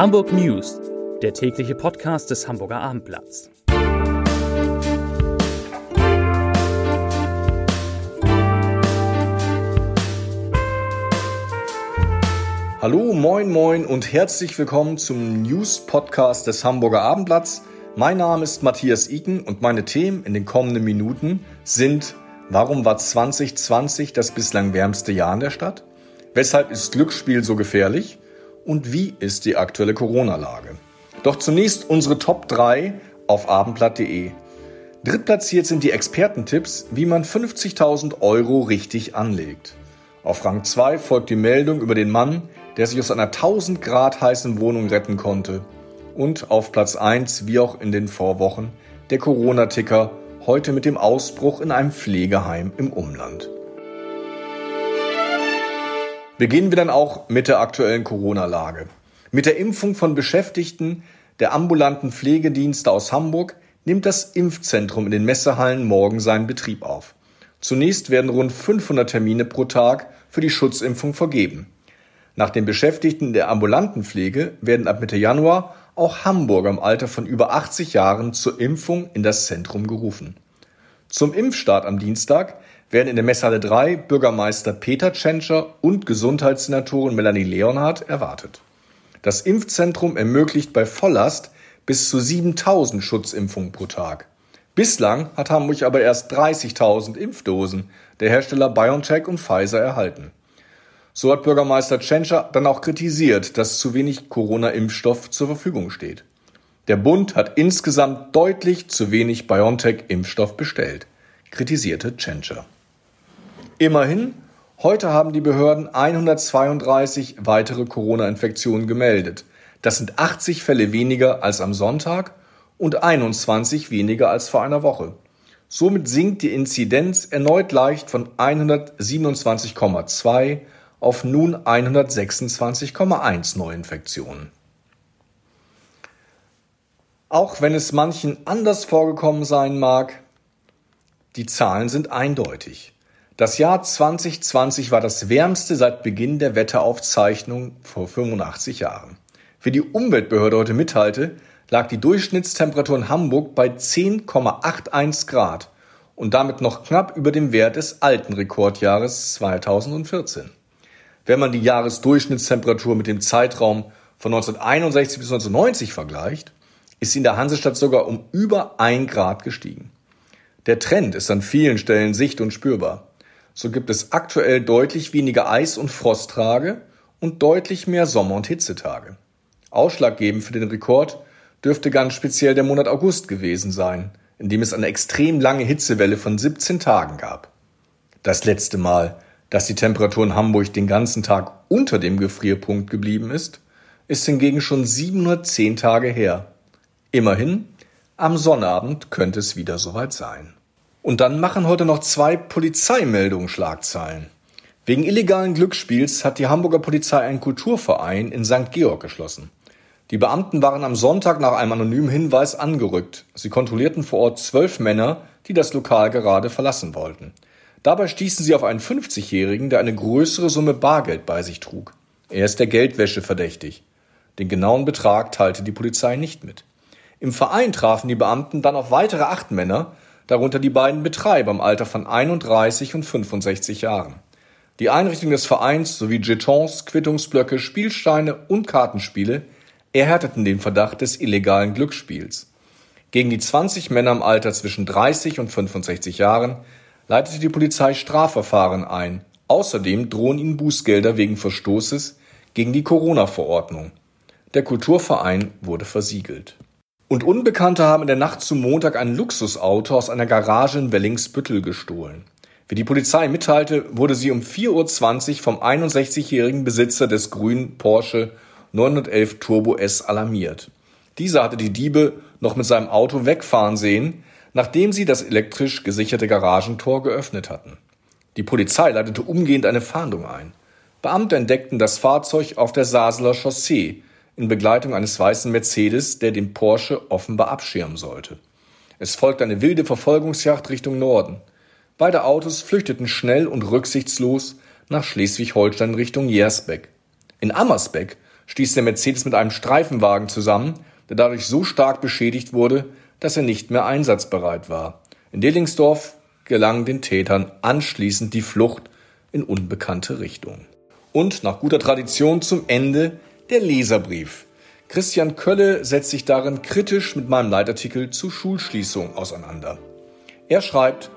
Hamburg News, der tägliche Podcast des Hamburger Abendblatts. Hallo, moin, moin und herzlich willkommen zum News-Podcast des Hamburger Abendblatts. Mein Name ist Matthias Iken und meine Themen in den kommenden Minuten sind Warum war 2020 das bislang wärmste Jahr in der Stadt? Weshalb ist Glücksspiel so gefährlich? Und wie ist die aktuelle Corona-Lage? Doch zunächst unsere Top 3 auf abendblatt.de. Drittplatziert sind die Expertentipps, wie man 50.000 Euro richtig anlegt. Auf Rang 2 folgt die Meldung über den Mann, der sich aus einer 1000 Grad heißen Wohnung retten konnte. Und auf Platz 1, wie auch in den Vorwochen, der Corona-Ticker, heute mit dem Ausbruch in einem Pflegeheim im Umland. Beginnen wir dann auch mit der aktuellen Corona-Lage. Mit der Impfung von Beschäftigten der ambulanten Pflegedienste aus Hamburg nimmt das Impfzentrum in den Messehallen morgen seinen Betrieb auf. Zunächst werden rund 500 Termine pro Tag für die Schutzimpfung vergeben. Nach den Beschäftigten der ambulanten Pflege werden ab Mitte Januar auch Hamburger im Alter von über 80 Jahren zur Impfung in das Zentrum gerufen. Zum Impfstart am Dienstag werden in der Messhalle 3 Bürgermeister Peter Tschentscher und Gesundheitssenatorin Melanie Leonhardt erwartet. Das Impfzentrum ermöglicht bei Volllast bis zu 7000 Schutzimpfungen pro Tag. Bislang hat Hamburg aber erst 30.000 Impfdosen der Hersteller BioNTech und Pfizer erhalten. So hat Bürgermeister Tschentscher dann auch kritisiert, dass zu wenig Corona-Impfstoff zur Verfügung steht. Der Bund hat insgesamt deutlich zu wenig BioNTech-Impfstoff bestellt, kritisierte Tschentscher. Immerhin, heute haben die Behörden 132 weitere Corona-Infektionen gemeldet. Das sind 80 Fälle weniger als am Sonntag und 21 weniger als vor einer Woche. Somit sinkt die Inzidenz erneut leicht von 127,2 auf nun 126,1 Neuinfektionen. Auch wenn es manchen anders vorgekommen sein mag, die Zahlen sind eindeutig. Das Jahr 2020 war das wärmste seit Beginn der Wetteraufzeichnung vor 85 Jahren. Wie die Umweltbehörde heute mitteilte, lag die Durchschnittstemperatur in Hamburg bei 10,81 Grad und damit noch knapp über dem Wert des alten Rekordjahres 2014. Wenn man die Jahresdurchschnittstemperatur mit dem Zeitraum von 1961 bis 1990 vergleicht, ist in der Hansestadt sogar um über ein Grad gestiegen. Der Trend ist an vielen Stellen sicht- und spürbar. So gibt es aktuell deutlich weniger Eis- und Frosttage und deutlich mehr Sommer- und Hitzetage. Ausschlaggebend für den Rekord dürfte ganz speziell der Monat August gewesen sein, in dem es eine extrem lange Hitzewelle von 17 Tagen gab. Das letzte Mal, dass die Temperatur in Hamburg den ganzen Tag unter dem Gefrierpunkt geblieben ist, ist hingegen schon 710 Tage her. Immerhin, am Sonnabend könnte es wieder soweit sein. Und dann machen heute noch zwei Polizeimeldungen Schlagzeilen. Wegen illegalen Glücksspiels hat die Hamburger Polizei einen Kulturverein in St. Georg geschlossen. Die Beamten waren am Sonntag nach einem anonymen Hinweis angerückt. Sie kontrollierten vor Ort zwölf Männer, die das Lokal gerade verlassen wollten. Dabei stießen sie auf einen 50-Jährigen, der eine größere Summe Bargeld bei sich trug. Er ist der Geldwäsche verdächtig. Den genauen Betrag teilte die Polizei nicht mit. Im Verein trafen die Beamten dann auf weitere acht Männer, darunter die beiden Betreiber im Alter von 31 und 65 Jahren. Die Einrichtung des Vereins sowie Jetons, Quittungsblöcke, Spielsteine und Kartenspiele erhärteten den Verdacht des illegalen Glücksspiels. Gegen die 20 Männer im Alter zwischen 30 und 65 Jahren leitete die Polizei Strafverfahren ein. Außerdem drohen ihnen Bußgelder wegen Verstoßes gegen die Corona-Verordnung. Der Kulturverein wurde versiegelt. Und Unbekannte haben in der Nacht zum Montag ein Luxusauto aus einer Garage in Wellingsbüttel gestohlen. Wie die Polizei mitteilte, wurde sie um 4.20 Uhr vom 61-jährigen Besitzer des grünen Porsche 911 Turbo S alarmiert. Dieser hatte die Diebe noch mit seinem Auto wegfahren sehen, nachdem sie das elektrisch gesicherte Garagentor geöffnet hatten. Die Polizei leitete umgehend eine Fahndung ein. Beamte entdeckten das Fahrzeug auf der Saseler Chaussee in Begleitung eines weißen Mercedes, der den Porsche offenbar abschirmen sollte. Es folgte eine wilde Verfolgungsjagd Richtung Norden. Beide Autos flüchteten schnell und rücksichtslos nach Schleswig-Holstein Richtung Jersbeck. In Ammersbeck stieß der Mercedes mit einem Streifenwagen zusammen, der dadurch so stark beschädigt wurde, dass er nicht mehr einsatzbereit war. In Delingsdorf gelang den Tätern anschließend die Flucht in unbekannte Richtung. Und nach guter Tradition zum Ende der Leserbrief. Christian Kölle setzt sich darin kritisch mit meinem Leitartikel zu Schulschließung auseinander. Er schreibt,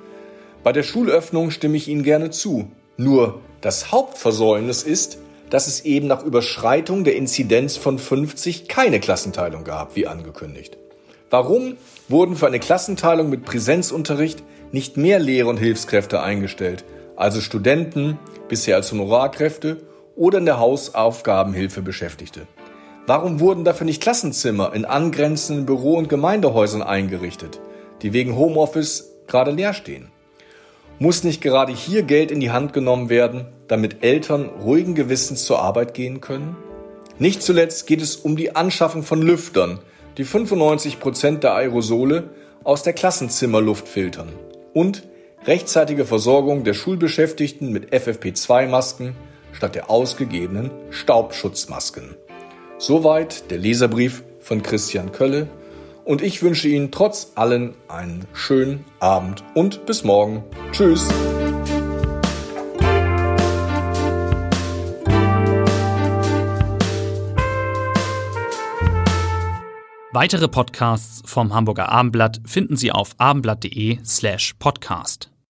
bei der Schulöffnung stimme ich Ihnen gerne zu. Nur das Hauptversäumnis ist, dass es eben nach Überschreitung der Inzidenz von 50 keine Klassenteilung gab, wie angekündigt. Warum wurden für eine Klassenteilung mit Präsenzunterricht nicht mehr Lehrer und Hilfskräfte eingestellt, also Studenten, bisher als Honorarkräfte oder in der Hausaufgabenhilfe Beschäftigte? Warum wurden dafür nicht Klassenzimmer in angrenzenden Büro- und Gemeindehäusern eingerichtet, die wegen Homeoffice gerade leer stehen? Muss nicht gerade hier Geld in die Hand genommen werden, damit Eltern ruhigen Gewissens zur Arbeit gehen können? Nicht zuletzt geht es um die Anschaffung von Lüftern, die 95 Prozent der Aerosole aus der Klassenzimmerluft filtern und rechtzeitige Versorgung der Schulbeschäftigten mit FFP2-Masken statt der ausgegebenen Staubschutzmasken. Soweit der Leserbrief von Christian Kölle und ich wünsche Ihnen trotz allem einen schönen Abend und bis morgen. Tschüss. Weitere Podcasts vom Hamburger Abendblatt finden Sie auf abendblatt.de slash podcast.